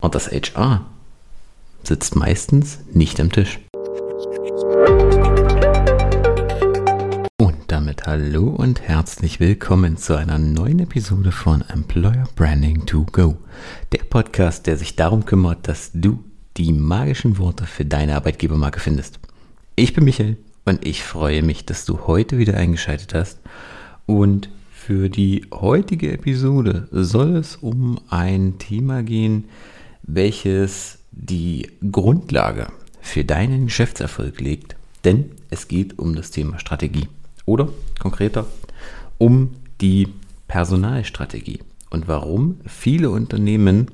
Und das HR sitzt meistens nicht am Tisch. Und damit hallo und herzlich willkommen zu einer neuen Episode von Employer Branding to Go. Der Podcast, der sich darum kümmert, dass du die magischen Worte für deine Arbeitgebermarke findest. Ich bin Michael und ich freue mich, dass du heute wieder eingeschaltet hast. Und für die heutige Episode soll es um ein Thema gehen, welches die Grundlage für deinen Geschäftserfolg legt. Denn es geht um das Thema Strategie. Oder konkreter um die Personalstrategie. Und warum viele Unternehmen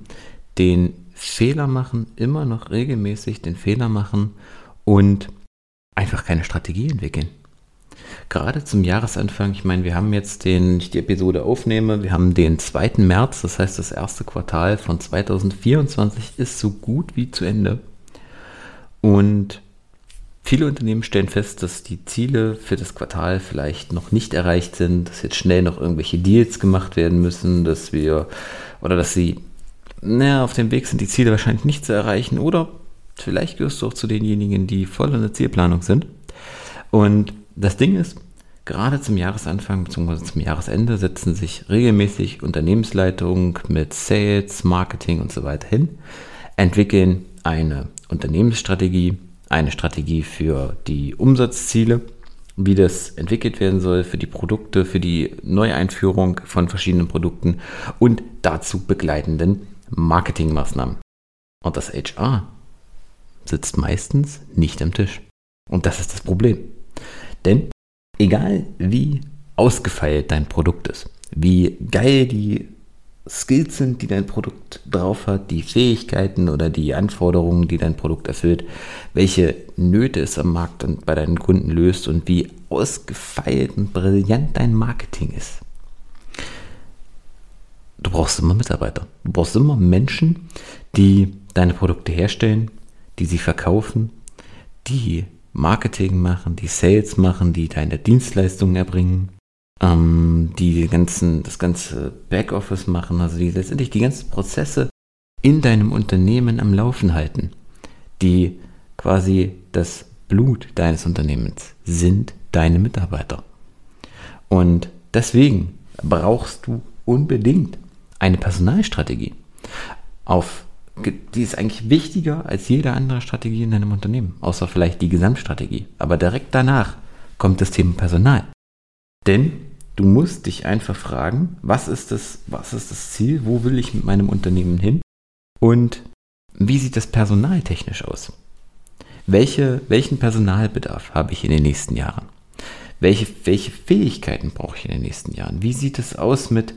den Fehler machen, immer noch regelmäßig den Fehler machen und einfach keine Strategie entwickeln. Gerade zum Jahresanfang, ich meine, wir haben jetzt den, ich die Episode aufnehme, wir haben den 2. März, das heißt das erste Quartal von 2024 ist so gut wie zu Ende. Und viele Unternehmen stellen fest, dass die Ziele für das Quartal vielleicht noch nicht erreicht sind, dass jetzt schnell noch irgendwelche Deals gemacht werden müssen, dass wir oder dass sie naja, auf dem Weg sind, die Ziele wahrscheinlich nicht zu erreichen oder vielleicht gehörst du auch zu denjenigen, die voll in der Zielplanung sind. Und das Ding ist, gerade zum Jahresanfang bzw. zum Jahresende setzen sich regelmäßig Unternehmensleitungen mit Sales, Marketing und so weiter hin, entwickeln eine Unternehmensstrategie, eine Strategie für die Umsatzziele, wie das entwickelt werden soll, für die Produkte, für die Neueinführung von verschiedenen Produkten und dazu begleitenden Marketingmaßnahmen. Und das HR sitzt meistens nicht am Tisch. Und das ist das Problem. Denn egal wie ausgefeilt dein Produkt ist, wie geil die Skills sind, die dein Produkt drauf hat, die Fähigkeiten oder die Anforderungen, die dein Produkt erfüllt, welche Nöte es am Markt und bei deinen Kunden löst und wie ausgefeilt und brillant dein Marketing ist. Du brauchst immer Mitarbeiter. Du brauchst immer Menschen, die deine Produkte herstellen, die sie verkaufen, die Marketing machen, die Sales machen, die deine Dienstleistungen erbringen, ähm, die ganzen, das ganze Backoffice machen, also die letztendlich die ganzen Prozesse in deinem Unternehmen am Laufen halten, die quasi das Blut deines Unternehmens sind deine Mitarbeiter. Und deswegen brauchst du unbedingt eine Personalstrategie. Auf die ist eigentlich wichtiger als jede andere Strategie in deinem Unternehmen, außer vielleicht die Gesamtstrategie. Aber direkt danach kommt das Thema Personal. Denn du musst dich einfach fragen, was ist das, was ist das Ziel, wo will ich mit meinem Unternehmen hin und wie sieht das Personal technisch aus? Welche, welchen Personalbedarf habe ich in den nächsten Jahren? Welche, welche Fähigkeiten brauche ich in den nächsten Jahren? Wie sieht es aus mit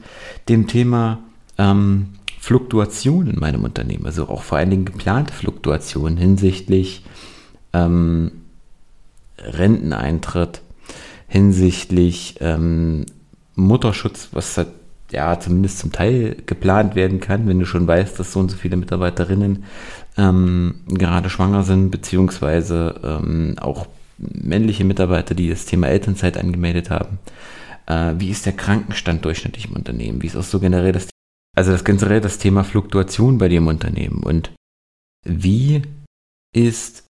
dem Thema ähm, Fluktuation in meinem Unternehmen, also auch vor allen Dingen geplante Fluktuationen hinsichtlich ähm, Renteneintritt, hinsichtlich ähm, Mutterschutz, was halt, ja zumindest zum Teil geplant werden kann, wenn du schon weißt, dass so und so viele Mitarbeiterinnen ähm, gerade schwanger sind, beziehungsweise ähm, auch männliche Mitarbeiter, die das Thema Elternzeit angemeldet haben. Äh, wie ist der Krankenstand durchschnittlich im Unternehmen? Wie ist auch so generell das also das generell das Thema Fluktuation bei dir im Unternehmen und wie ist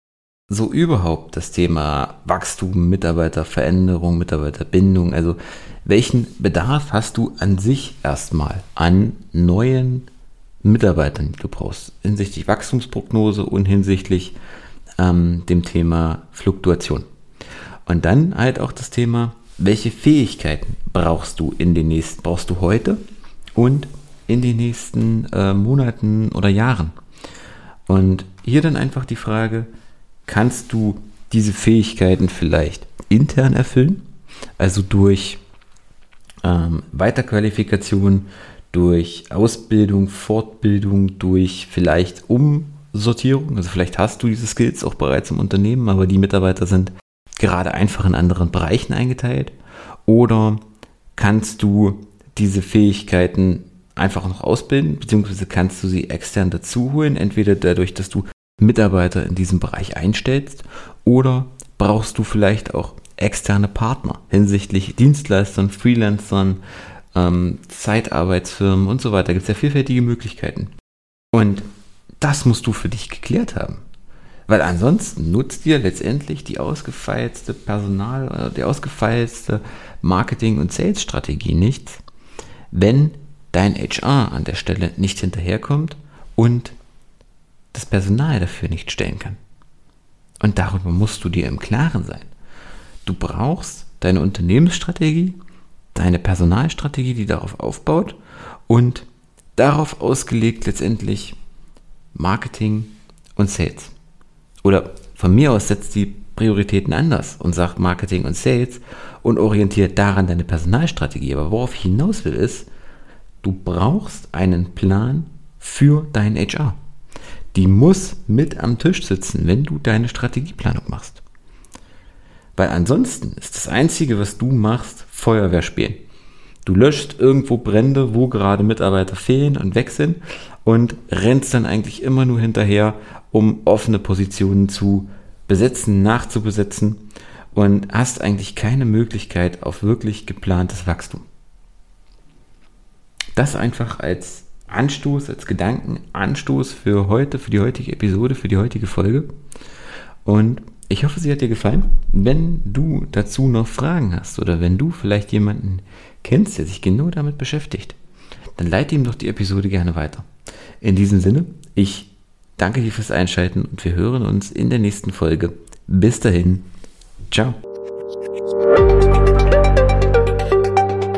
so überhaupt das Thema Wachstum, Mitarbeiterveränderung, Mitarbeiterbindung? Also welchen Bedarf hast du an sich erstmal an neuen Mitarbeitern, die du brauchst, hinsichtlich Wachstumsprognose und hinsichtlich ähm, dem Thema Fluktuation? Und dann halt auch das Thema, welche Fähigkeiten brauchst du in den nächsten, brauchst du heute und in den nächsten äh, Monaten oder Jahren. Und hier dann einfach die Frage, kannst du diese Fähigkeiten vielleicht intern erfüllen, also durch ähm, Weiterqualifikation, durch Ausbildung, Fortbildung, durch vielleicht Umsortierung, also vielleicht hast du diese Skills auch bereits im Unternehmen, aber die Mitarbeiter sind gerade einfach in anderen Bereichen eingeteilt, oder kannst du diese Fähigkeiten einfach noch ausbilden, beziehungsweise kannst du sie extern dazu holen, entweder dadurch, dass du Mitarbeiter in diesem Bereich einstellst oder brauchst du vielleicht auch externe Partner hinsichtlich Dienstleistern, Freelancern, ähm, Zeitarbeitsfirmen und so weiter. Gibt es ja vielfältige Möglichkeiten. Und das musst du für dich geklärt haben. Weil ansonsten nutzt dir letztendlich die ausgefeilste Personal, die ausgefeilste Marketing- und Sales-Strategie nichts, wenn dein HR an der Stelle nicht hinterherkommt und das Personal dafür nicht stellen kann. Und darüber musst du dir im Klaren sein. Du brauchst deine Unternehmensstrategie, deine Personalstrategie, die darauf aufbaut und darauf ausgelegt letztendlich Marketing und Sales. Oder von mir aus setzt die Prioritäten anders und sagt Marketing und Sales und orientiert daran deine Personalstrategie. Aber worauf ich hinaus will, ist, du brauchst einen Plan für dein HR. Die muss mit am Tisch sitzen, wenn du deine Strategieplanung machst. Weil ansonsten ist das Einzige, was du machst, Feuerwehr spielen. Du löscht irgendwo Brände, wo gerade Mitarbeiter fehlen und weg sind und rennst dann eigentlich immer nur hinterher, um offene Positionen zu besetzen, nachzubesetzen und hast eigentlich keine Möglichkeit auf wirklich geplantes Wachstum. Das einfach als Anstoß, als Gedankenanstoß für heute, für die heutige Episode, für die heutige Folge. Und ich hoffe, sie hat dir gefallen. Wenn du dazu noch Fragen hast oder wenn du vielleicht jemanden kennst, der sich genau damit beschäftigt, dann leite ihm doch die Episode gerne weiter. In diesem Sinne, ich danke dir fürs Einschalten und wir hören uns in der nächsten Folge. Bis dahin, ciao.